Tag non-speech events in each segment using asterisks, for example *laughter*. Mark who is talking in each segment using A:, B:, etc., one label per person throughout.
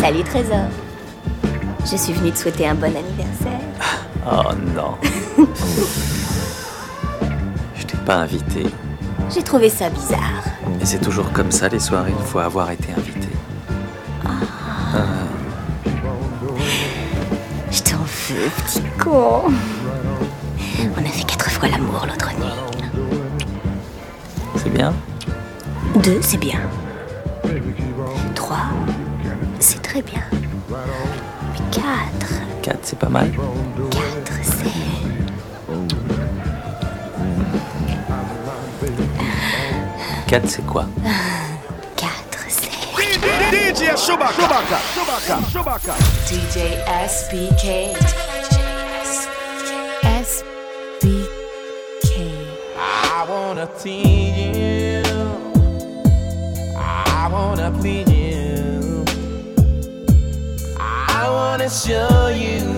A: Salut Trésor. Je suis venue te souhaiter un bon anniversaire.
B: Oh non. *laughs* Je t'ai pas invité.
A: J'ai trouvé ça bizarre.
B: Mais c'est toujours comme ça les soirées, il faut avoir été invité. Ah. Ah.
A: Je t'en veux, petit con. On a fait quatre fois l'amour l'autre nuit.
B: C'est bien?
A: Deux, c'est bien. Trois, Très bien. Puis 4.
B: 4, c'est pas mal.
A: 4, c'est.
B: Quatre, c'est quoi?
A: Quatre, c'est.
C: DJ Chewbacca, Chewbacca, Chewbacca.
D: DJ SBK. SBK.
E: I wanna see you. I wanna please assure you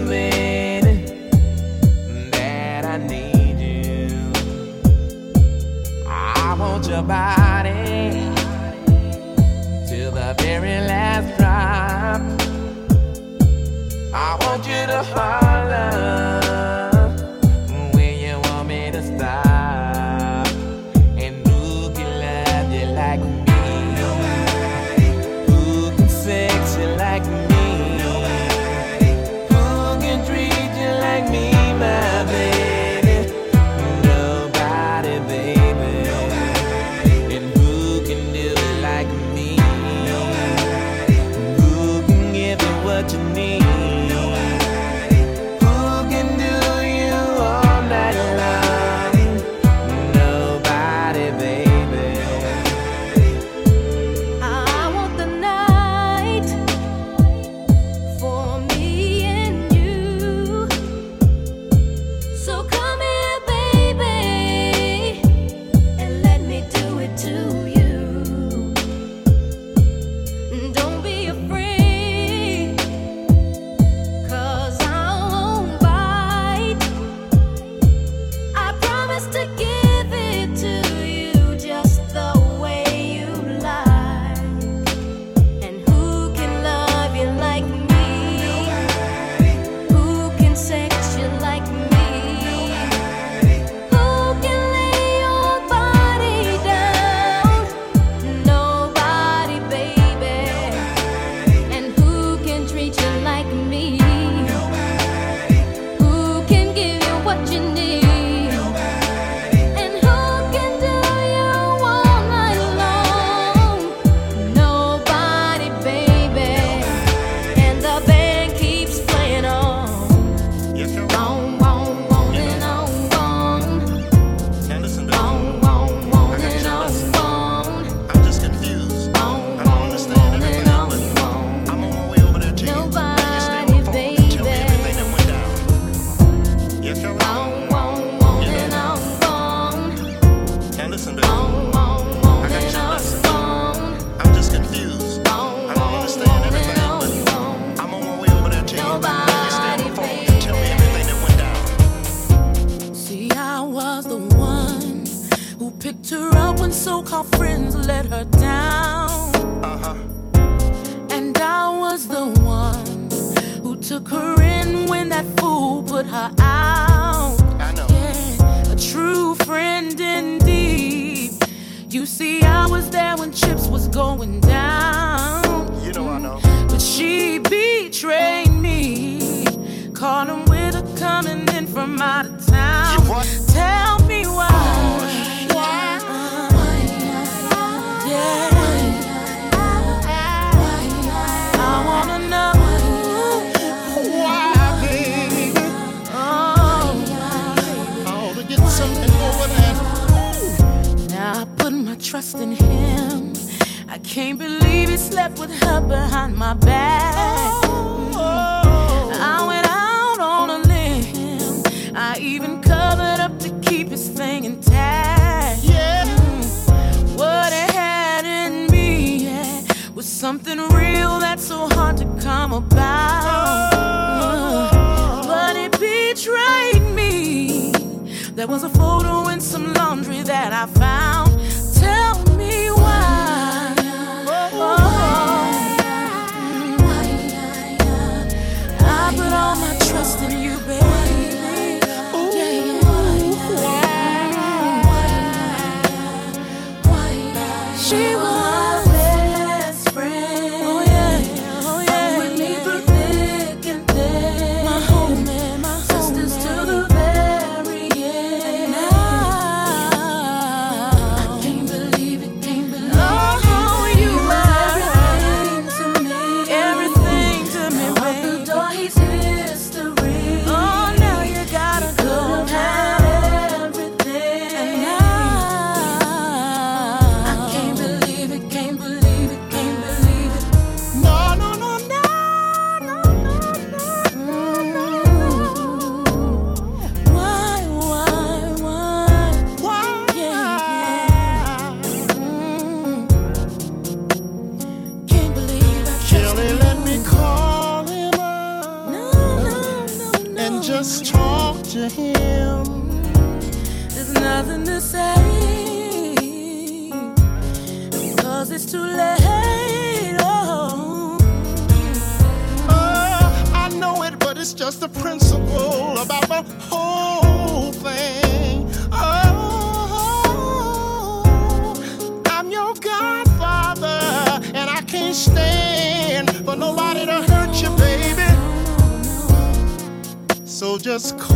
F: even covered up to keep his thing intact.
C: Yeah. Mm.
F: What it had in me yeah, was something real that's so hard to come about. Mm. But it betrayed me. There was a photo in some laundry that I found.
G: Just call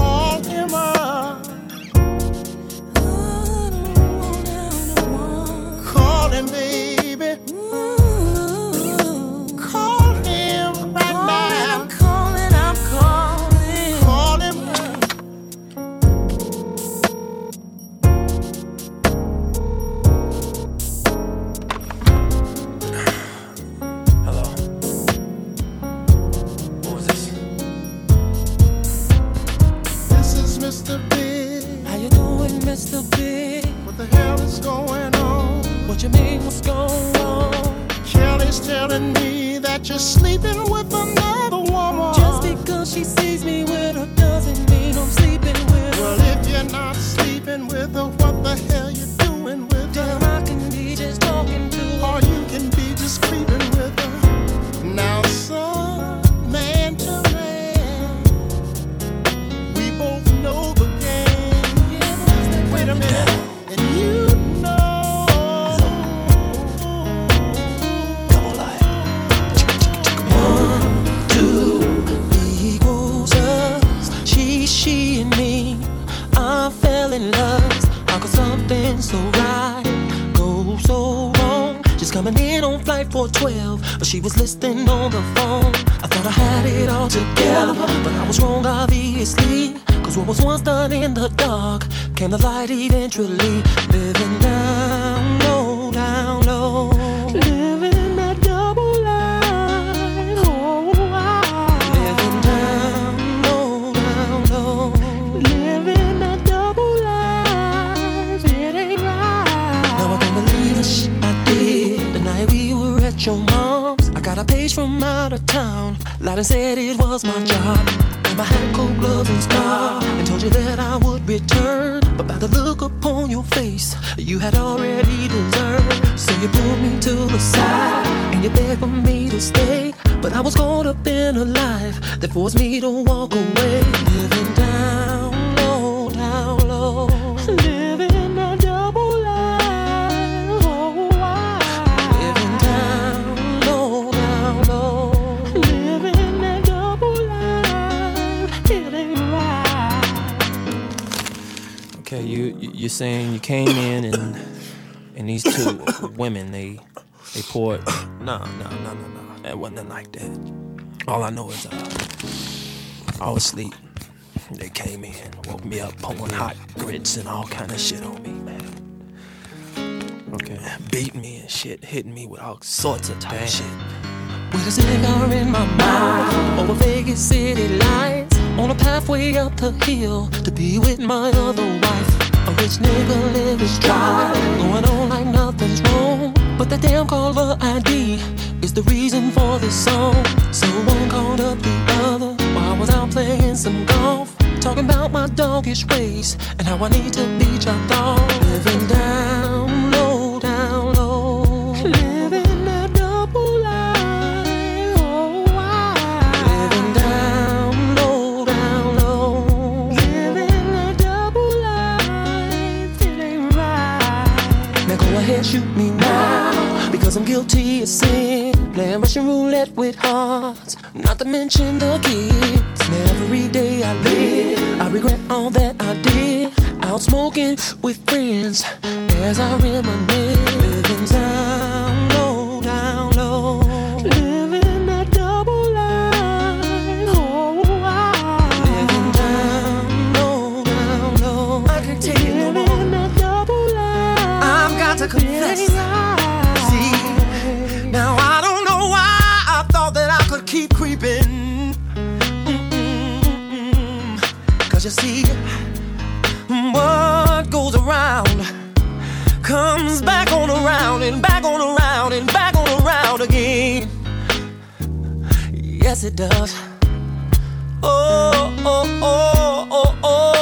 H: they poured. No, no, no, no, no. That wasn't like that. All I know is uh, I was asleep. They came in, woke me up, pouring hot grits and all kind of shit on me, man. Okay. Beating me and shit, hitting me with all sorts of type shit.
I: With a cigar in my mouth over Vegas city lights on a pathway up the hill to be with my other wife. A rich nigga live his drive, going on like nothing's wrong. But that damn caller ID is the reason for this song. So one called up the other while I was out playing some golf. Talking about my doggish ways and how I need to be chopped off. Living down low, down low. Living that double life. Oh, I. Living down low, down low. Living a double life. It ain't right. Now go ahead, shoot me guilty of sin. Playing Russian roulette with hearts. Not to mention the kids. And every day I live, I regret all that I did. Out smoking with friends. As I reminisce. Living down you see, what goes around comes back on around and back on around and back on around again. Yes, it does. Oh oh, oh, oh. oh.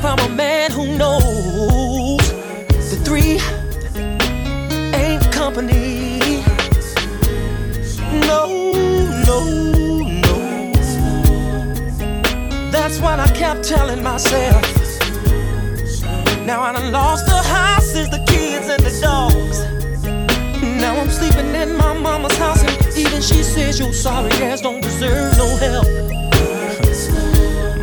I: from a man who knows the three ain't company. No, no, no. That's what I kept telling myself. Now I done lost the houses, the kids, and the dogs. Now I'm sleeping in my mama's house, and even she says you're sorry ass don't deserve no help.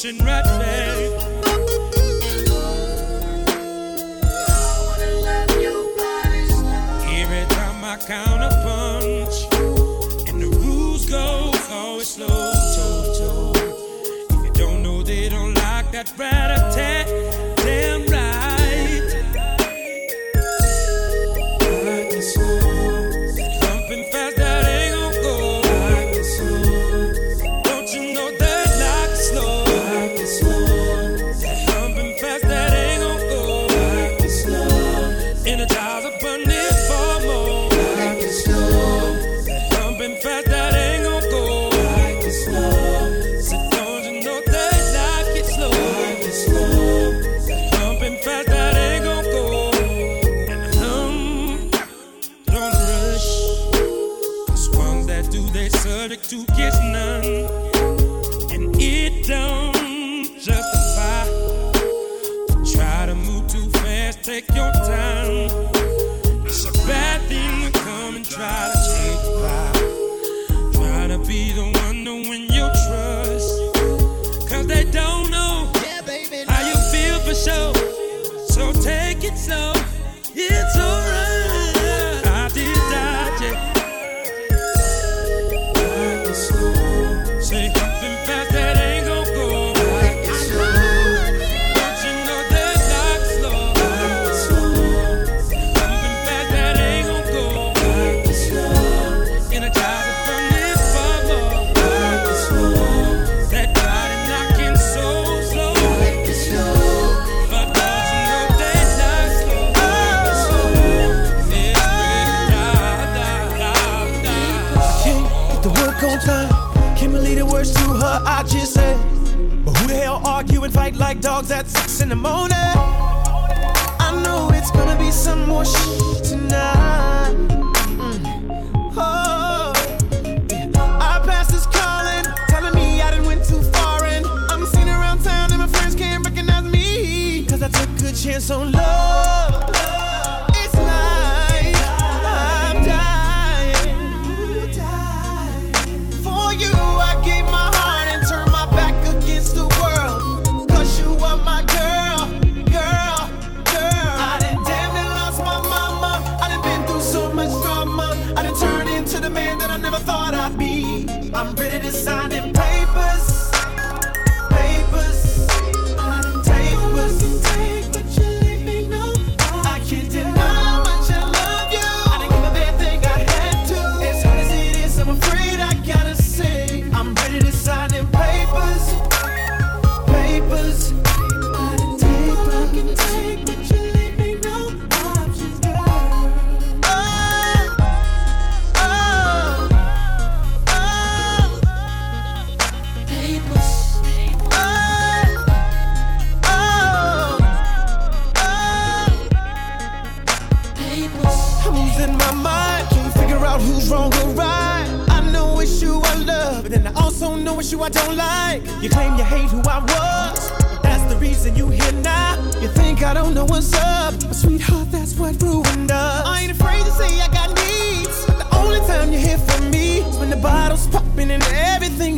J: ocean red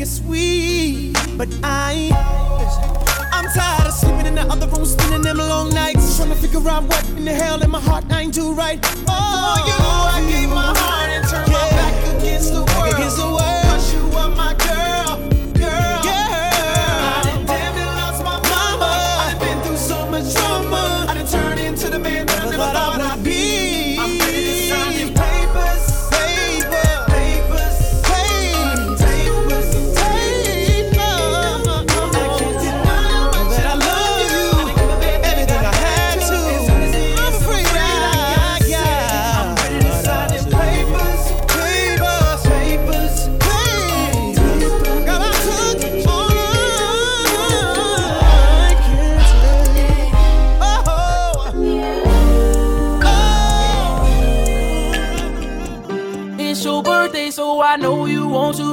J: is sweet, but I. I'm tired of sleeping in the other room, spending them long nights. Trying to figure out what in the hell in my heart I ain't do right. Oh, you, I gave my heart and turned yeah. my back against the world.
K: Against the world.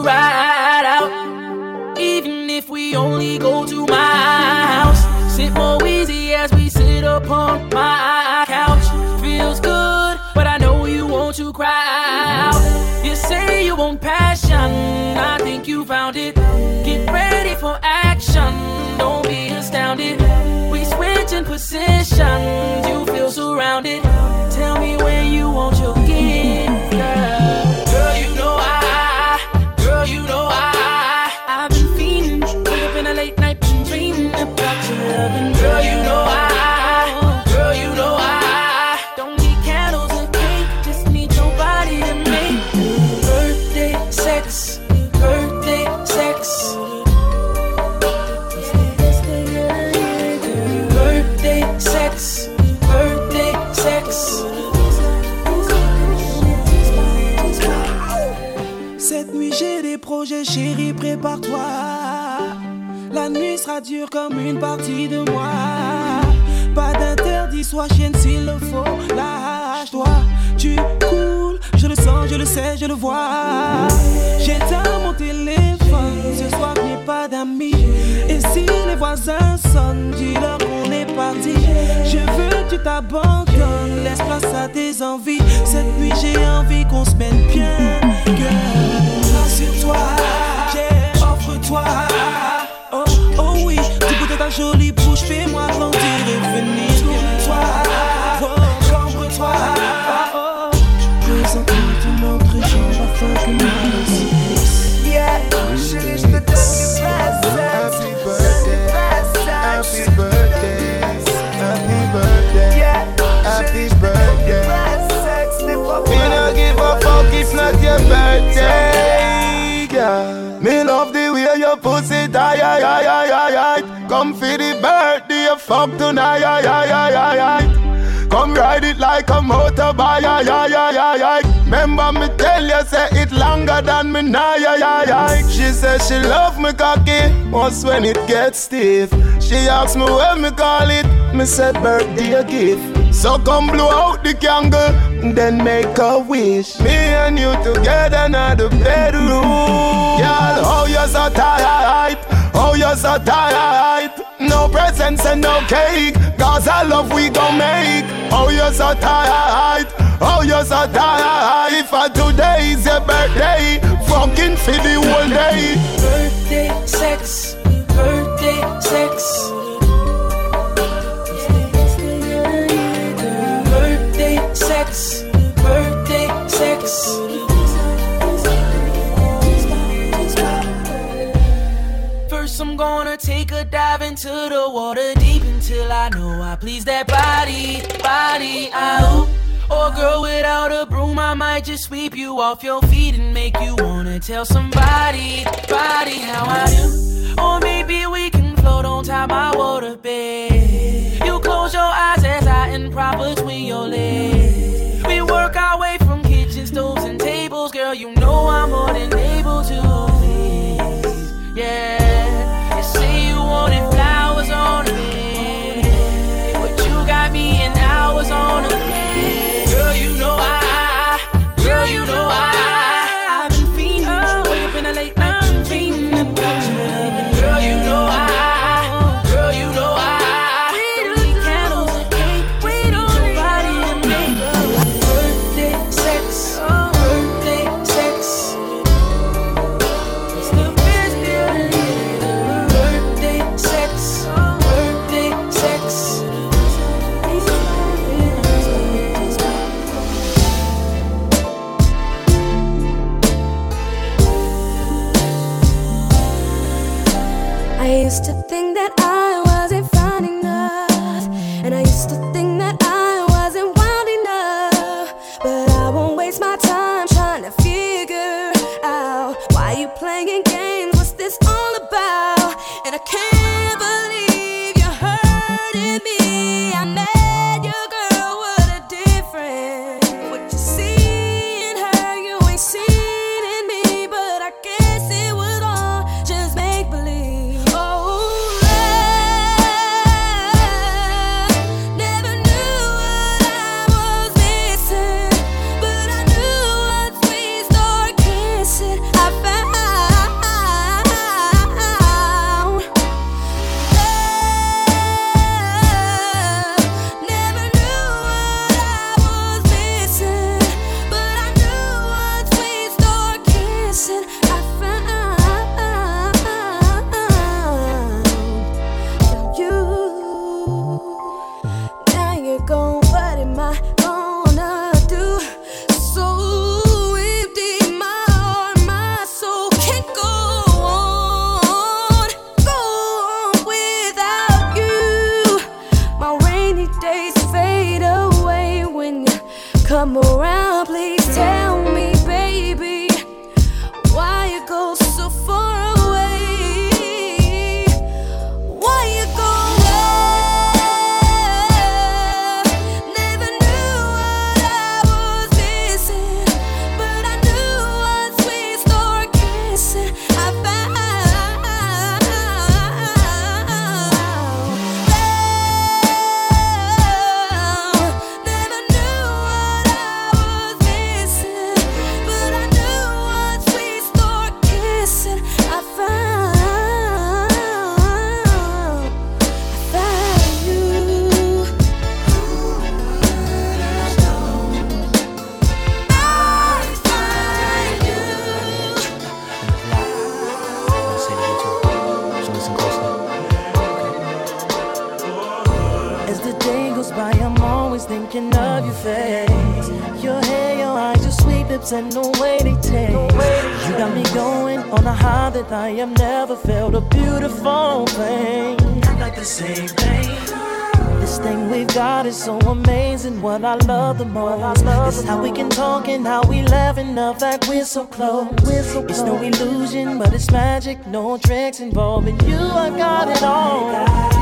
L: Ride out. Even if we only go to my house. Sit more easy as we sit upon my couch. Feels good, but I know you want to cry out. You say you want passion, I think you found it. Get ready for action, don't be astounded. We switch in positions, you feel surrounded.
K: Comme une partie de moi. Pas d'interdit, sois chienne s'il le faut. Lâche-toi, tu coules, je le sens, je le sais, je le vois. J'éteins mon téléphone, ce soir je n'ai pas d'amis. Et si les voisins sonnent, dis-leur qu'on est parti. Je veux que tu t'abandonnes, laisse place à tes envies. Cette nuit j'ai envie qu'on se mette bien. Girl, rassure-toi, offre-toi. Ta jolie bouche, fais-moi grandir et venir. Tourne-toi,
M: Come for the birthday, fuck tonight, aye, aye, aye, aye, aye. Come ride it like a motorbike, aye, aye, aye, aye, aye. Remember me tell you, say it longer than me now, aye, aye, aye. She says she love me cocky, once when it gets stiff. She asks me when me call it, me said birthday gift. So come blow out the candle, then make a wish. Me and you together now the bedroom. Girl, oh you so tight, oh you so tight. No presents and no cake, cause I love we gon' make. Oh you so tight, oh you so tight. If I today is your birthday, fucking for the whole day.
L: Birthday sex, birthday sex. Gonna take a dive into the water deep until I know I please that body, body out. Or girl without a broom, I might just sweep you off your feet and make you wanna tell somebody, body how I do. Or maybe we can float on top my water bed. You close your eyes as I improv between your legs. We work our way from kitchen stoves and tables, girl. You know I'm more than able to please. Yeah, the
N: most is how we can talk and how we laugh and the fact we're so close. It's no illusion, but it's magic. No tricks involving you. I got it all.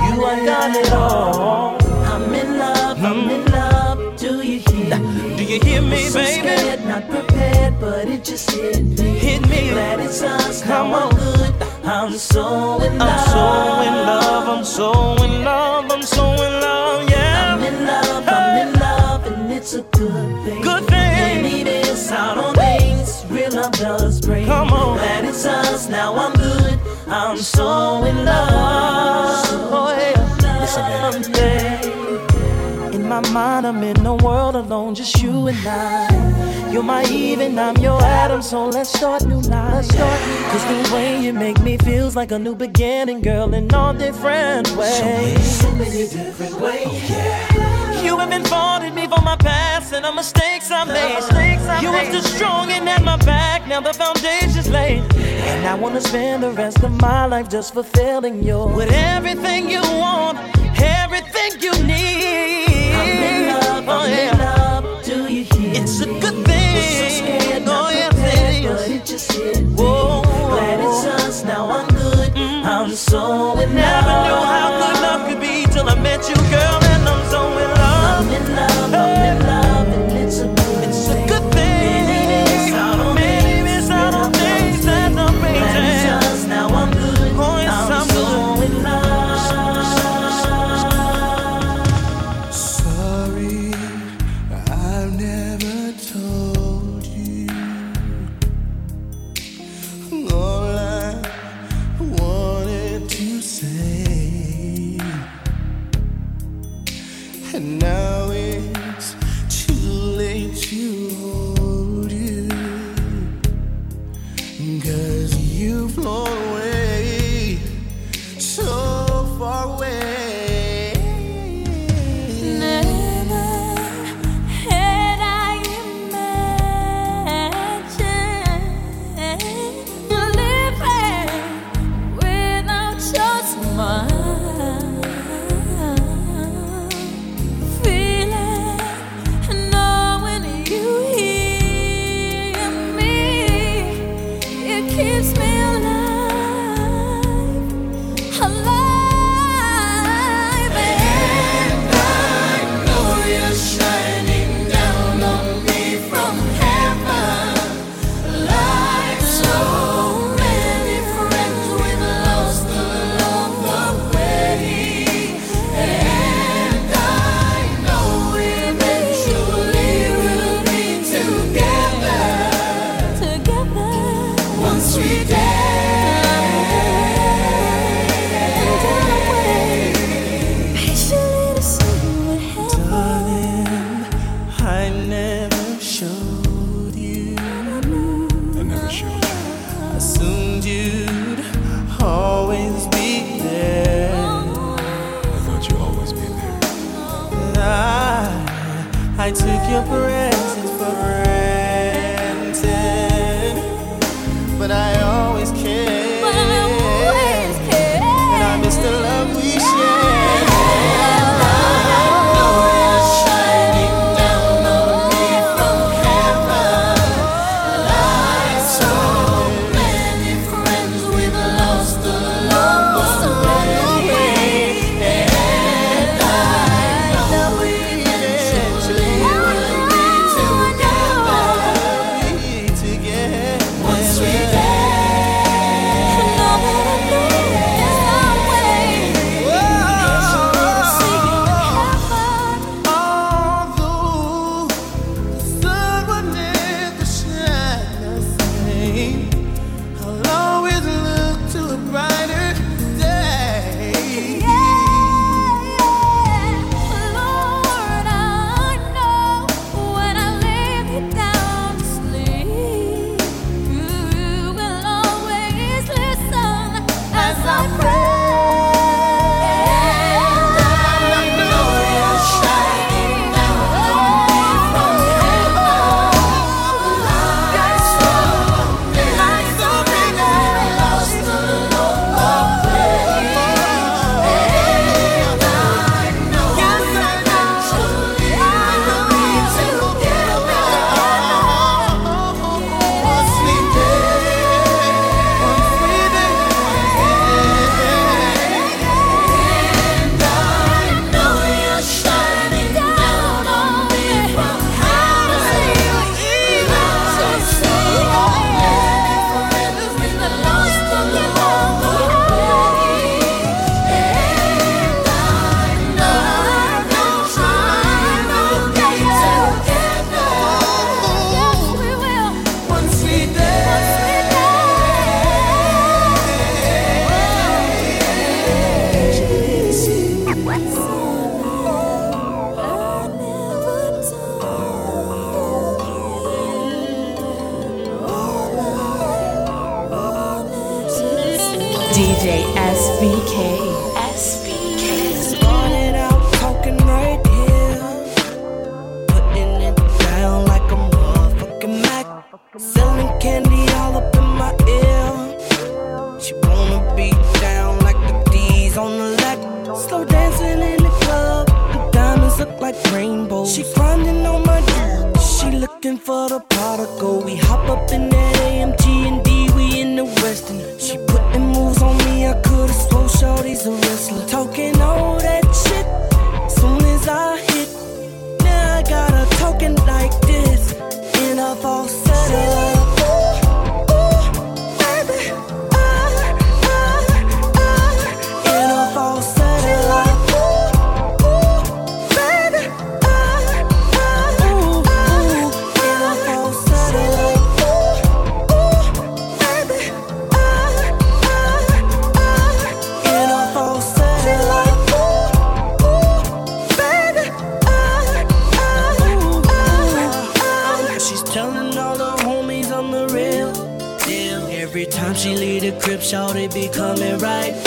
N: You, I got it all. I'm in love. I'm in hmm. love. Do you hear *laughs* me?
E: Do you hear me,
N: so
E: baby?
N: Scared, not prepared, but it just hit me.
E: Hit me.
N: Glad it's us.
E: Come on.
N: I'm good. I'm so in love.
E: I'm so in love, I'm so in love, I'm so in love,
N: and it's a good thing.
E: Good thing.
N: Can't miss out on things real love does bring.
E: Come on.
N: Glad it's us, now I'm good. I'm so in love.
E: Oh, yeah.
N: Listen, babe. In my mind, I'm in a world alone, just you and I. You're my Eve and I'm your Adam, so let's start new life. Cause the way you make me feels like a new beginning, girl, in all different ways. So many so many different ways.
E: Oh, You have been faulted me for my past and the mistakes I made. You were still strong and at my back, now the foundation's laid.
N: And I wanna spend the rest of my life just fulfilling your
E: With everything you want, everything you need.
N: I'm in love,
E: oh,
N: I'm
E: yeah.
N: in love. Do you hear
E: It's a good thing.
N: Was so scared,
E: oh,
N: not prepared, but it just hit me.
E: Whoa.
N: Glad it's us, now I'm good. Mm-hmm. I'm so in love.
E: Never knew how good love could be till I met you, girl,
O: for the
P: prodigal. We hop up in that AMG and D, we in the Westin. She putting moves on me, I could've swore shorty's a wrestler. Talking it be coming right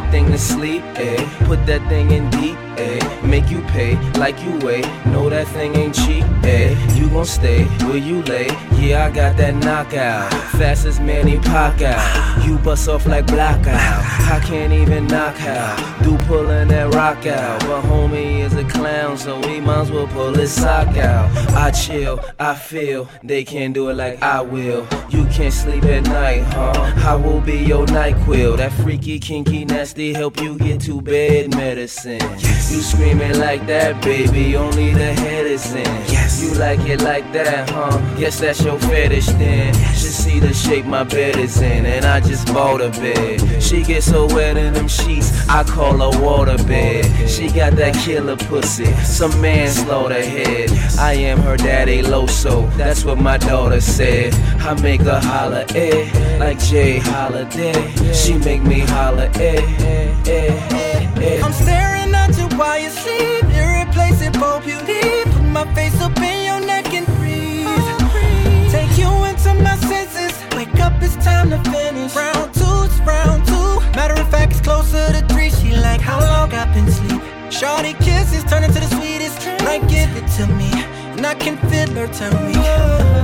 P: that
Q: thing to
R: sleep, eh? Put that thing in deep, eh? Make you pay like you weigh. Know that thing ain't cheap, eh? You gon' stay where you lay. Yeah, I got that knockout. Fast as Manny Pacquiao. You bust off like blackout. I can't even knock out. Do pulling that rock out. But homie is a clown, so we might as well pull his sock out. I chill, I feel. They can't do it like I will. You can't sleep at night, huh? I will be your NyQuil. That freaky, kinky, nasty help you get to bed medicine. You screaming like that, baby. Only the head is in. Yes. You like it like that, huh? Guess that's your fetish then. Just see the shape my bed is in, and I just bought a bed. She gets so wet in them sheets, I call her water bed. She got that killer pussy, some manslaughter head. I am her daddy Loso, that's what my daughter said. I make her holler, eh, like J. Holiday. She make me holler, eh, eh, eh, eh.
P: I'm staring at you while you sleep. Irreplaceable beauty. Put my face up in your neck and breathe. Take you into my senses. Up, it's time to finish. Round two, it's round two. Matter of fact, it's closer to three. She like how long I've been sleep. Shorty kisses turn into the sweetest. Like give it to me, and I can feel her turn me.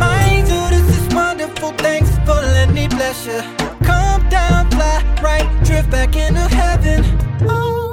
P: My angel, this is wonderful. Thanks for letting me bless you. Come down, fly right, drift back into heaven. Oh,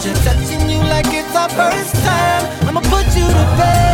P: soldier, touching you like it's our first time. I'ma put you to bed,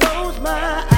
S: close my eyes.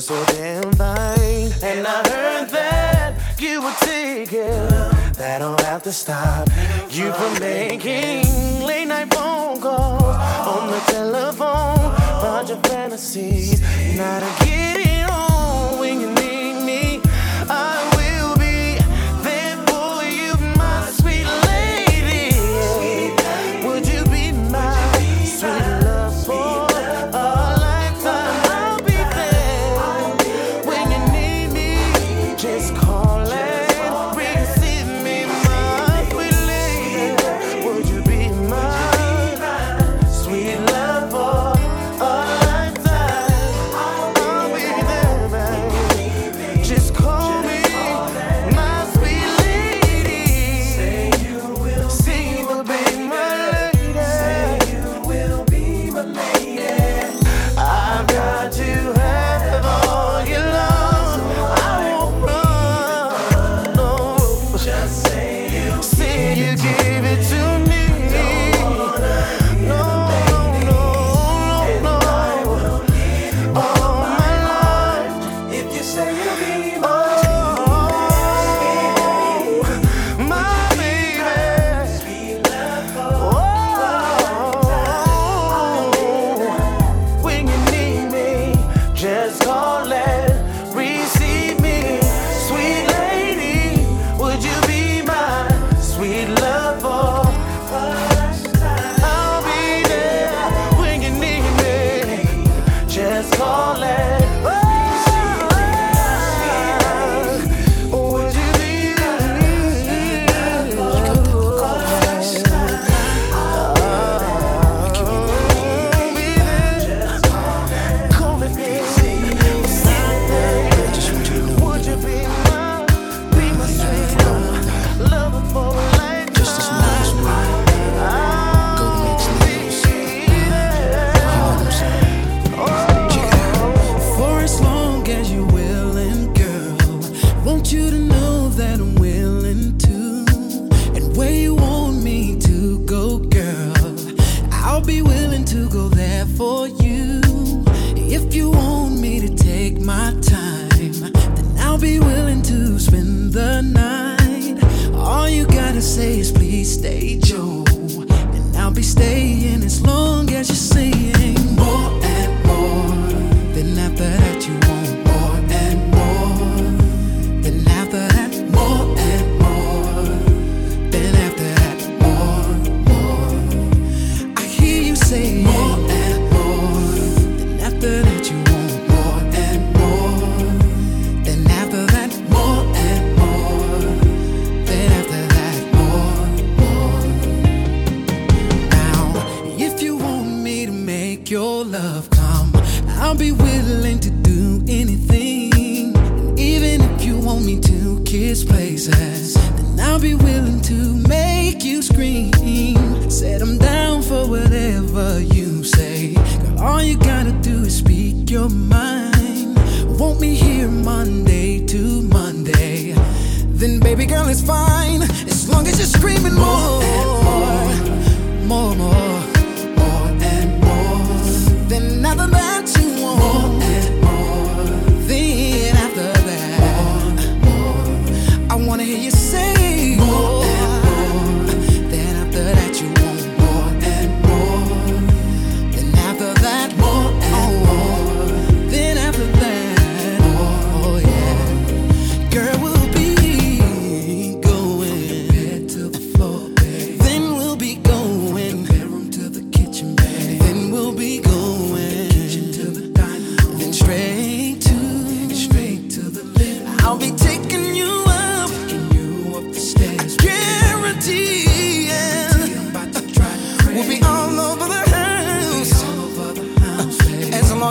S: felt so damn fine. And I heard that you were taking that don't have to stop you from making late night phone calls
K: on the telephone about your fantasies. Not a kidding.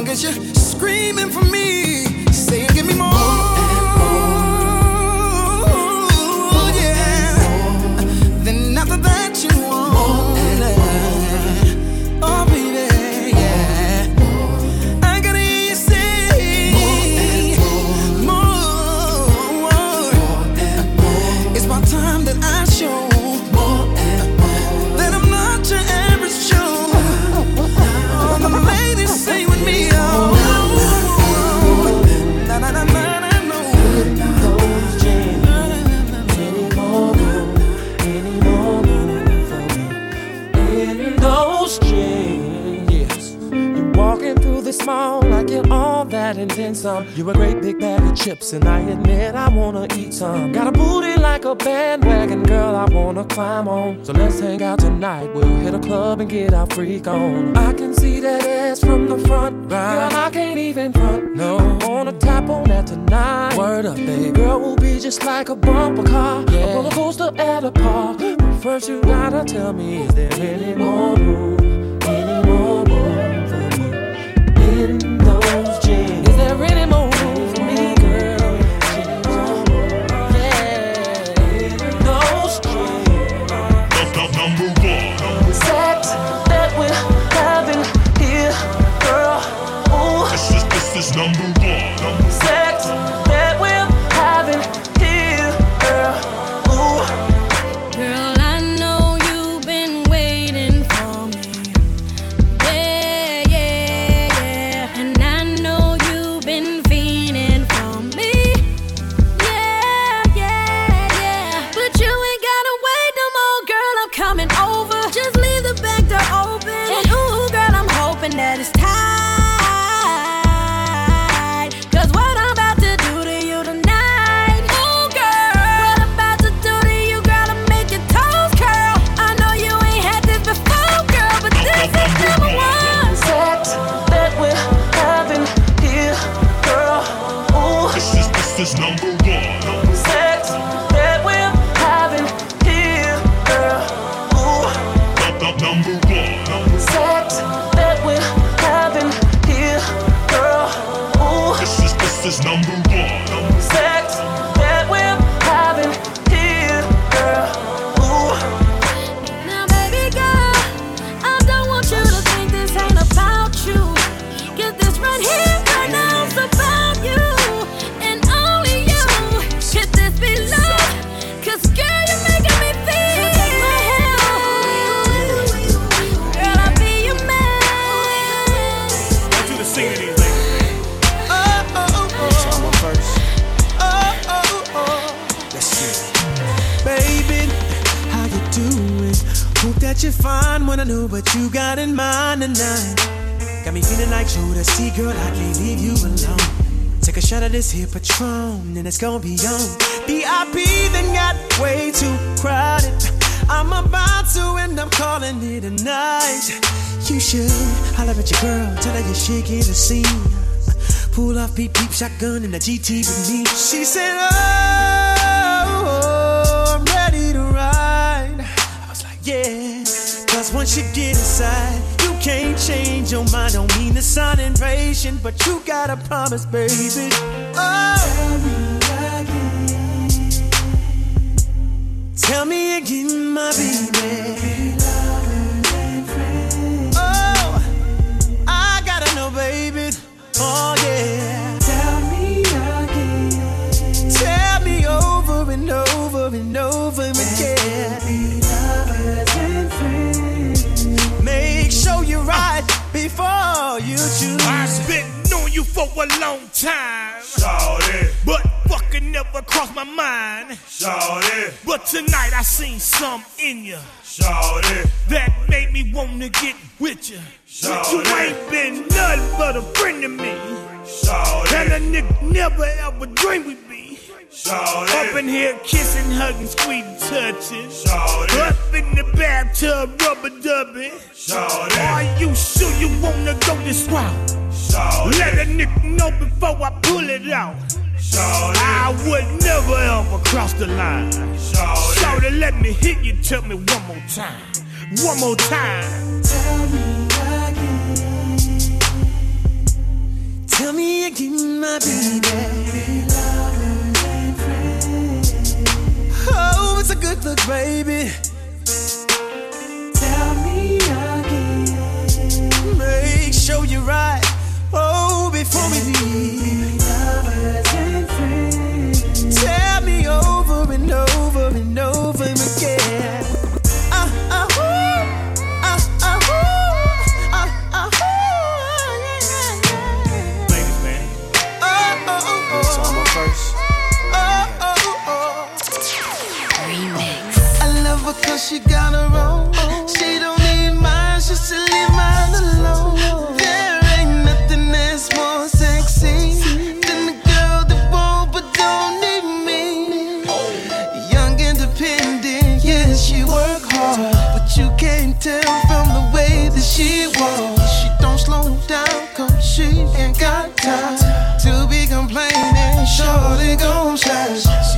K: 'Cause you're screaming for me.
I: some. You're a great big bag of chips, and I admit I wanna eat some. Got a booty like a bandwagon, girl, I wanna climb on. So let's hang out tonight, we'll hit a club and get our freak on. I can see that ass from the front, right? Girl, I can't even front, no. Wanna tap on that tonight. Word up, baby. Girl, we'll be just like a bumper car, yeah. a roller coaster at a park. First, you gotta tell me, is there any more room? number
K: Patron, and it's gonna be on. VIP then got way too crowded. I'm about to end up calling it a night. You should holler at your girl, tell her you're shaking the scene. Pull off beep beep shotgun in the GT with me. She said, Oh, I'm ready to ride. I was like, Yeah. Cause once you get inside, you can't change your mind. Don't mean to sound impatient, but you gotta promise, baby. Tell me again, my baby. Oh, I gotta know, baby. Oh yeah. Tell me again. Tell me over and over and over again. Make sure you're right before you choose.
T: I've been knowing you for a long time. Shawty. But fucking never crossed my mind. Tonight I seen some in you. Shawty. That made me wanna get with you. Shawty. You ain't been nothing but a friend to me. Shawty. And a nigga never ever dreamed we'd be. Shawty. Up in here kissing, hugging, squeezing, touching. Shawty. Up in the bathtub, rubber dubbing. Shawty. Are you sure you wanna go this route? Shawty. Let a nigga know before I pull it out. Shawty. I would never ever cross the line. Shawty. Shawty, let me hit you, tell me one more time. One more time.
K: Tell me again. Tell me again, my baby. Oh, it's a good look, baby. Tell me again. Make sure you're right. Oh, before we leave. Her cause she got her own. She don't need mine, she should leave mine alone. There ain't nothing that's more sexy than the girl that won't but don't need me. Young, independent, yeah, she work hard. But you can't tell from the way that she walks. She don't slow down cause she ain't got time to be complaining. Shorty gon' shine.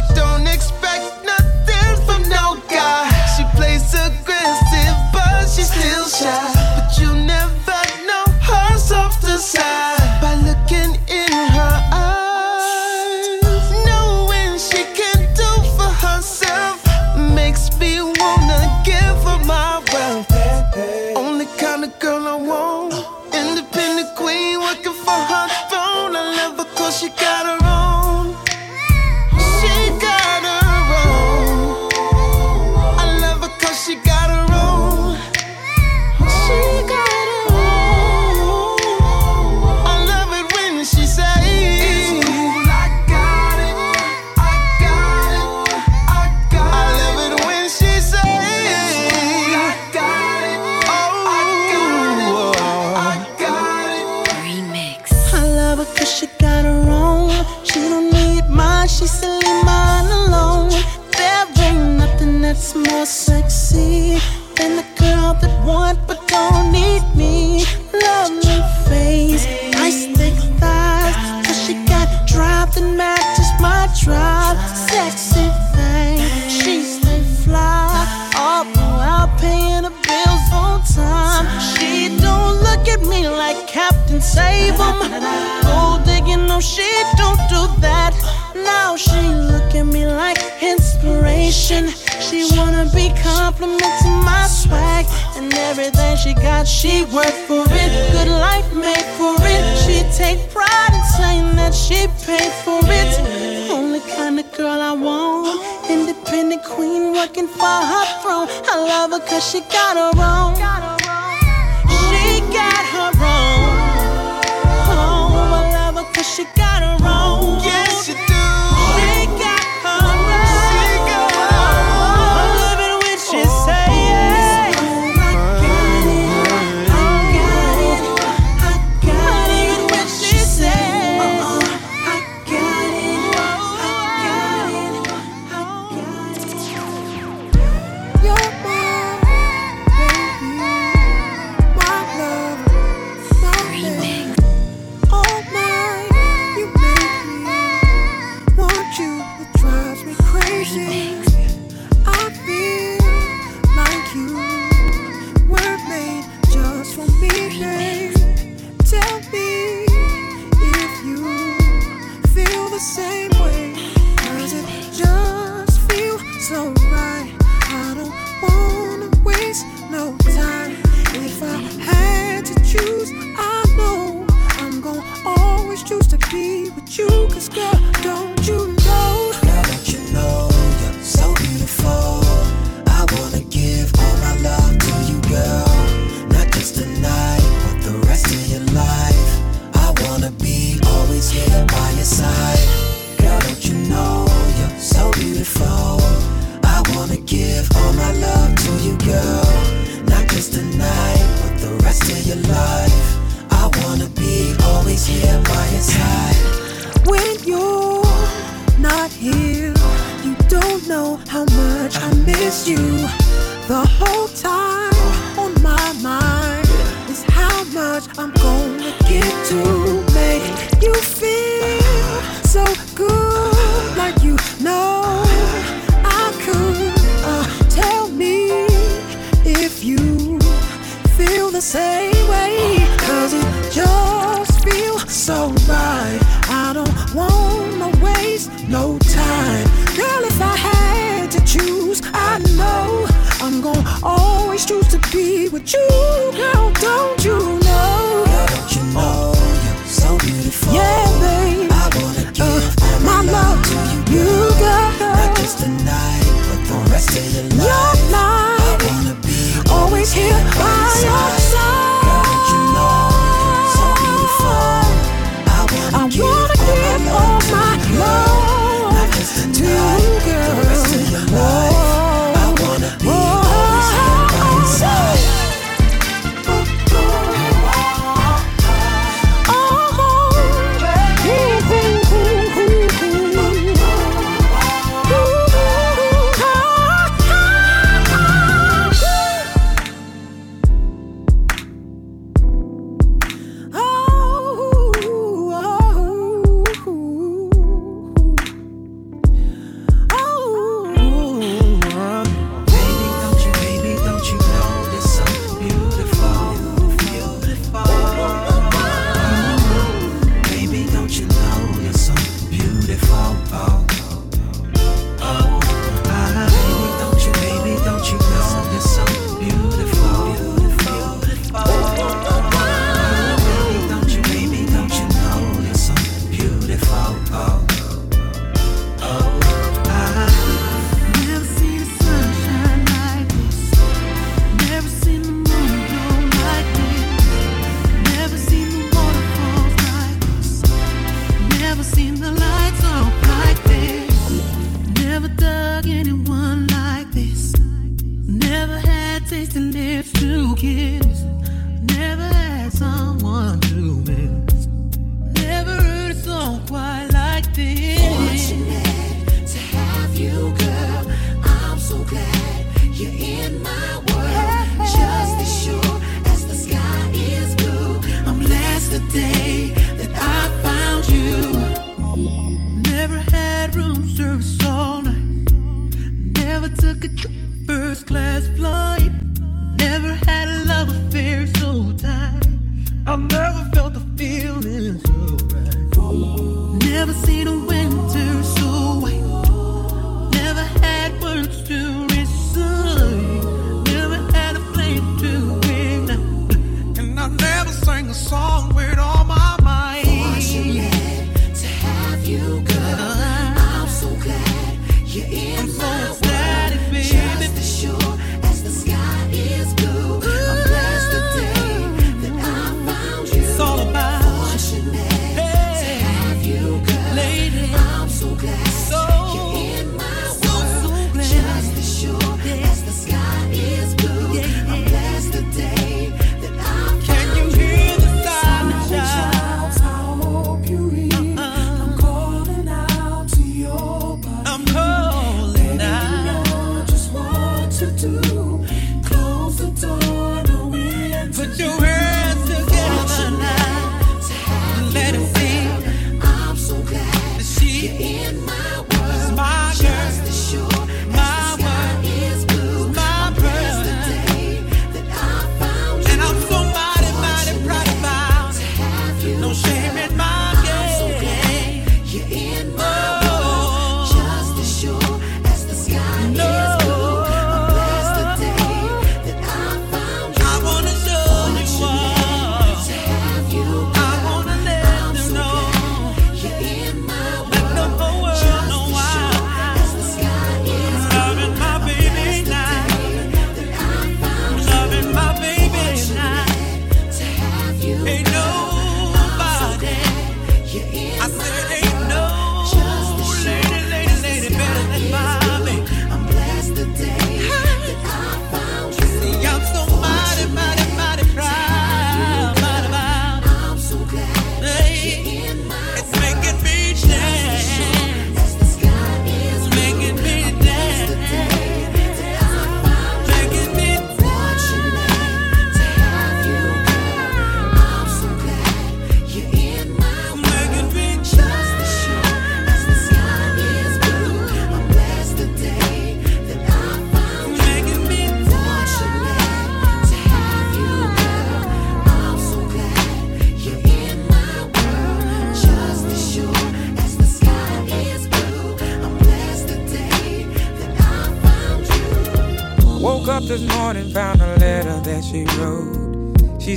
K: She got her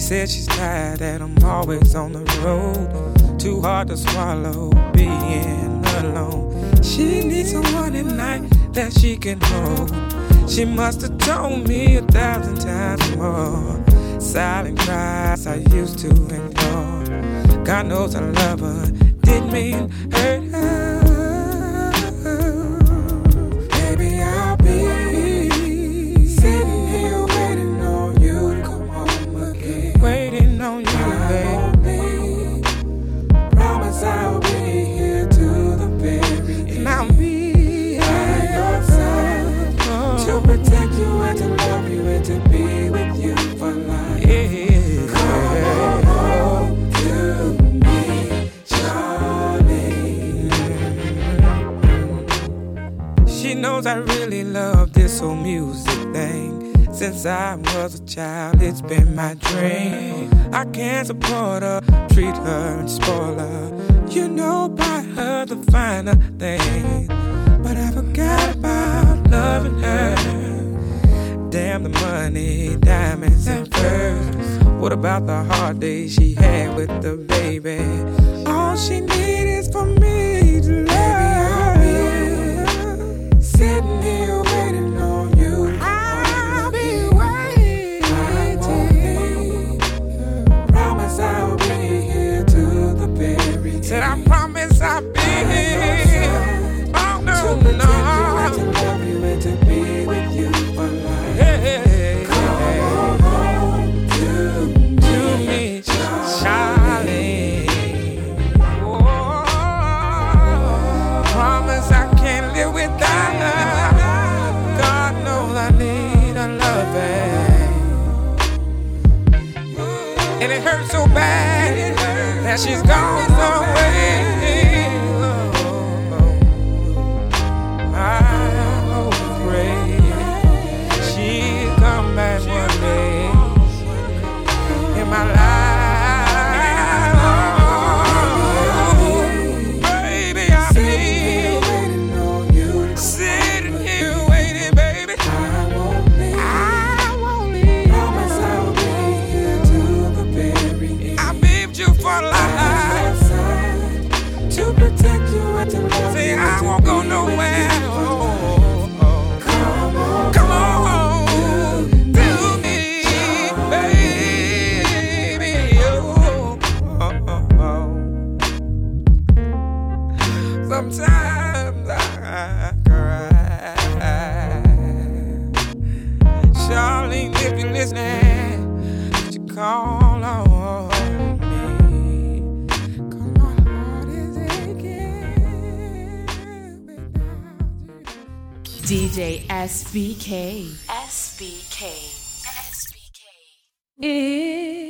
U: said she's tired that I'm always on the road. Too hard to swallow being alone. She needs someone at night that she can hold. She must have told me a thousand times more. Silent cries I used to ignore. God knows I love knows I really love this whole music thing. Since I was a child, it's been my dream. I can't support her, treat her and spoil her. You know, buy her the finer things. But I forgot about loving her. Damn the money, diamonds, and pearls. What about the hard days she had with the baby? All she needs is for me. sitting here. now she's gone.
E: DJ SBK. SBK. SBK. It